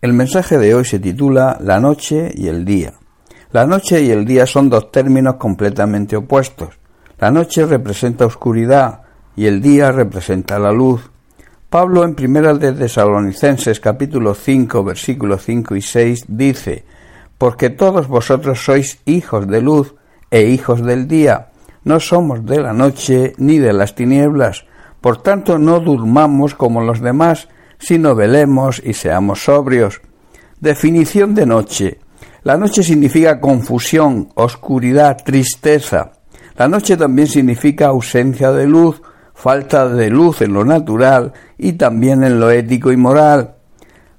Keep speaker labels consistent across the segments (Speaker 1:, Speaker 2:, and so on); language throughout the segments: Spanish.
Speaker 1: El mensaje de hoy se titula La noche y el día. La noche y el día son dos términos completamente opuestos. La noche representa oscuridad y el día representa la luz. Pablo en Primera de Tesalonicenses capítulo 5 versículos 5 y 6 dice, Porque todos vosotros sois hijos de luz e hijos del día, no somos de la noche ni de las tinieblas, por tanto no durmamos como los demás, sino velemos y seamos sobrios. Definición de noche. La noche significa confusión, oscuridad, tristeza. La noche también significa ausencia de luz, falta de luz en lo natural y también en lo ético y moral.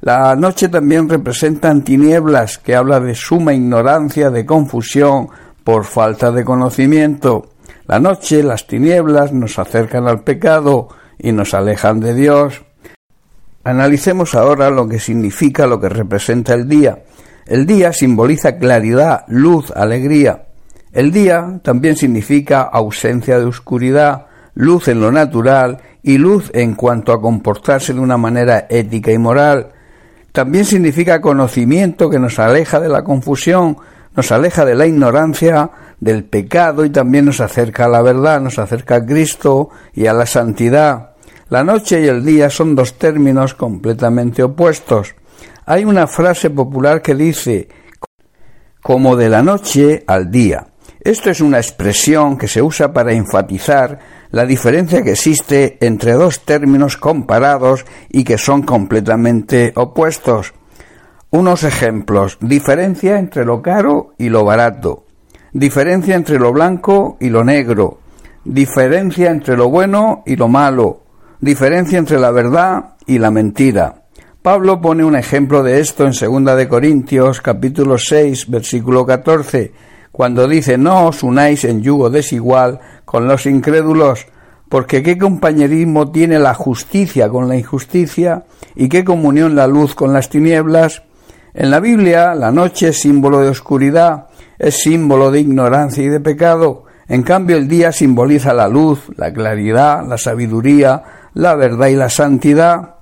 Speaker 1: La noche también representa tinieblas, que habla de suma ignorancia, de confusión, por falta de conocimiento. La noche, las tinieblas nos acercan al pecado y nos alejan de Dios. Analicemos ahora lo que significa, lo que representa el día. El día simboliza claridad, luz, alegría. El día también significa ausencia de oscuridad, luz en lo natural y luz en cuanto a comportarse de una manera ética y moral. También significa conocimiento que nos aleja de la confusión, nos aleja de la ignorancia, del pecado y también nos acerca a la verdad, nos acerca a Cristo y a la santidad. La noche y el día son dos términos completamente opuestos. Hay una frase popular que dice como de la noche al día. Esto es una expresión que se usa para enfatizar la diferencia que existe entre dos términos comparados y que son completamente opuestos. Unos ejemplos. Diferencia entre lo caro y lo barato. Diferencia entre lo blanco y lo negro. Diferencia entre lo bueno y lo malo diferencia entre la verdad y la mentira. Pablo pone un ejemplo de esto en 2 de Corintios capítulo 6 versículo 14, cuando dice no os unáis en yugo desigual con los incrédulos, porque qué compañerismo tiene la justicia con la injusticia y qué comunión la luz con las tinieblas. En la Biblia la noche es símbolo de oscuridad, es símbolo de ignorancia y de pecado, en cambio el día simboliza la luz, la claridad, la sabiduría, la verdad y la santidad.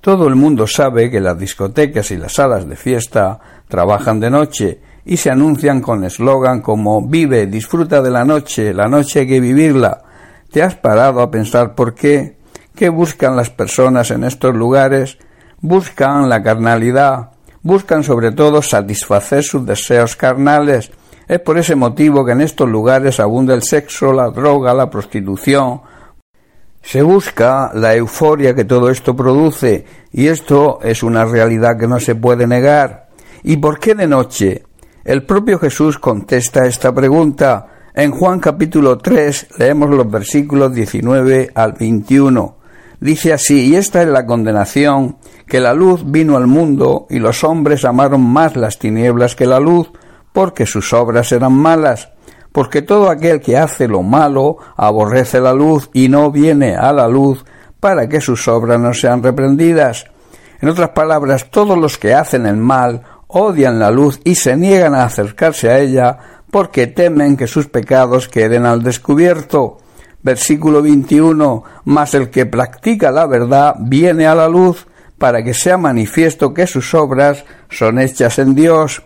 Speaker 1: Todo el mundo sabe que las discotecas y las salas de fiesta trabajan de noche y se anuncian con eslogan como vive, disfruta de la noche, la noche hay que vivirla. ¿Te has parado a pensar por qué? ¿Qué buscan las personas en estos lugares? Buscan la carnalidad, buscan sobre todo satisfacer sus deseos carnales. Es por ese motivo que en estos lugares abunda el sexo, la droga, la prostitución, se busca la euforia que todo esto produce y esto es una realidad que no se puede negar. ¿Y por qué de noche? El propio Jesús contesta esta pregunta. En Juan capítulo 3 leemos los versículos 19 al 21. Dice así, y esta es la condenación, que la luz vino al mundo y los hombres amaron más las tinieblas que la luz, porque sus obras eran malas porque todo aquel que hace lo malo aborrece la luz y no viene a la luz para que sus obras no sean reprendidas. En otras palabras, todos los que hacen el mal odian la luz y se niegan a acercarse a ella porque temen que sus pecados queden al descubierto. Versículo 21. Mas el que practica la verdad viene a la luz para que sea manifiesto que sus obras son hechas en Dios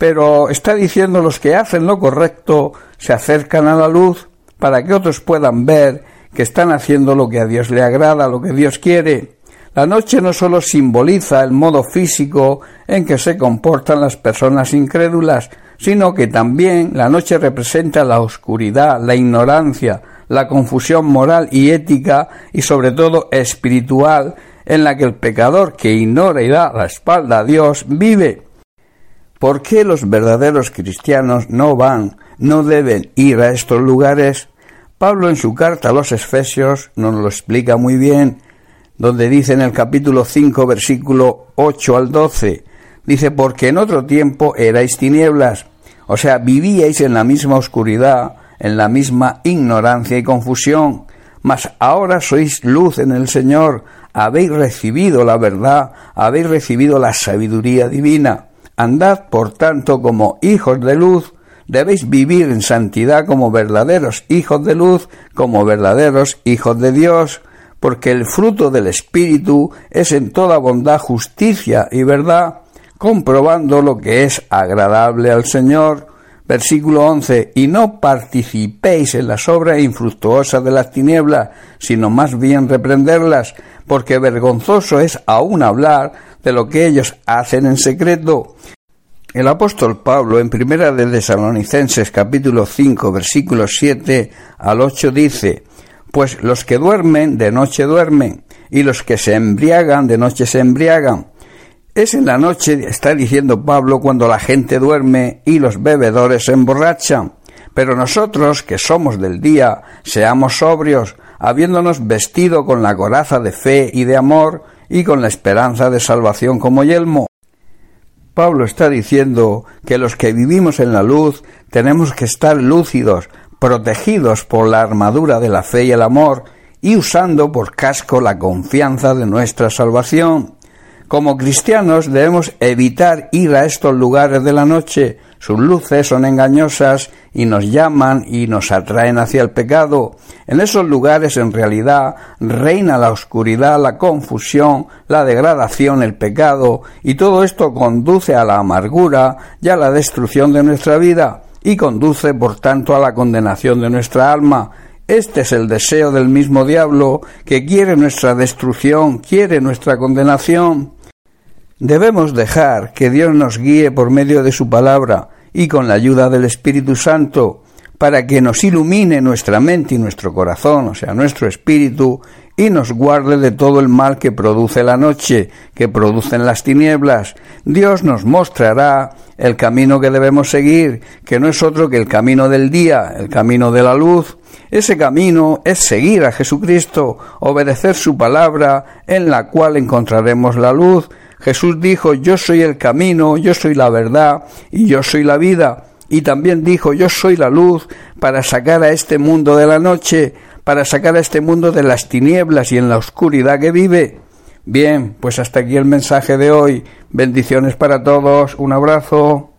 Speaker 1: pero está diciendo los que hacen lo correcto se acercan a la luz para que otros puedan ver que están haciendo lo que a Dios le agrada, lo que Dios quiere. La noche no solo simboliza el modo físico en que se comportan las personas incrédulas, sino que también la noche representa la oscuridad, la ignorancia, la confusión moral y ética y sobre todo espiritual en la que el pecador que ignora y da la espalda a Dios vive. ¿Por qué los verdaderos cristianos no van, no deben ir a estos lugares? Pablo en su carta a los Efesios nos lo explica muy bien, donde dice en el capítulo 5, versículo 8 al 12, dice, porque en otro tiempo erais tinieblas, o sea, vivíais en la misma oscuridad, en la misma ignorancia y confusión, mas ahora sois luz en el Señor, habéis recibido la verdad, habéis recibido la sabiduría divina. Andad, por tanto, como hijos de luz, debéis vivir en santidad como verdaderos hijos de luz, como verdaderos hijos de Dios, porque el fruto del Espíritu es en toda bondad, justicia y verdad, comprobando lo que es agradable al Señor. Versículo 11. Y no participéis en las obras infructuosas de las tinieblas, sino más bien reprenderlas, porque vergonzoso es aún hablar de lo que ellos hacen en secreto. El apóstol Pablo en Primera de Tesalonicenses capítulo 5 versículos 7 al 8 dice, Pues los que duermen de noche duermen, y los que se embriagan de noche se embriagan. Es en la noche, está diciendo Pablo, cuando la gente duerme y los bebedores se emborrachan. Pero nosotros, que somos del día, seamos sobrios, habiéndonos vestido con la coraza de fe y de amor, y con la esperanza de salvación como yelmo. Pablo está diciendo que los que vivimos en la luz tenemos que estar lúcidos, protegidos por la armadura de la fe y el amor, y usando por casco la confianza de nuestra salvación. Como cristianos debemos evitar ir a estos lugares de la noche, sus luces son engañosas y nos llaman y nos atraen hacia el pecado. En esos lugares en realidad reina la oscuridad, la confusión, la degradación, el pecado, y todo esto conduce a la amargura y a la destrucción de nuestra vida, y conduce por tanto a la condenación de nuestra alma. Este es el deseo del mismo diablo, que quiere nuestra destrucción, quiere nuestra condenación. Debemos dejar que Dios nos guíe por medio de su palabra y con la ayuda del Espíritu Santo para que nos ilumine nuestra mente y nuestro corazón, o sea, nuestro espíritu, y nos guarde de todo el mal que produce la noche, que producen las tinieblas. Dios nos mostrará el camino que debemos seguir, que no es otro que el camino del día, el camino de la luz. Ese camino es seguir a Jesucristo, obedecer su palabra, en la cual encontraremos la luz, Jesús dijo, yo soy el camino, yo soy la verdad y yo soy la vida. Y también dijo, yo soy la luz para sacar a este mundo de la noche, para sacar a este mundo de las tinieblas y en la oscuridad que vive. Bien, pues hasta aquí el mensaje de hoy. Bendiciones para todos. Un abrazo.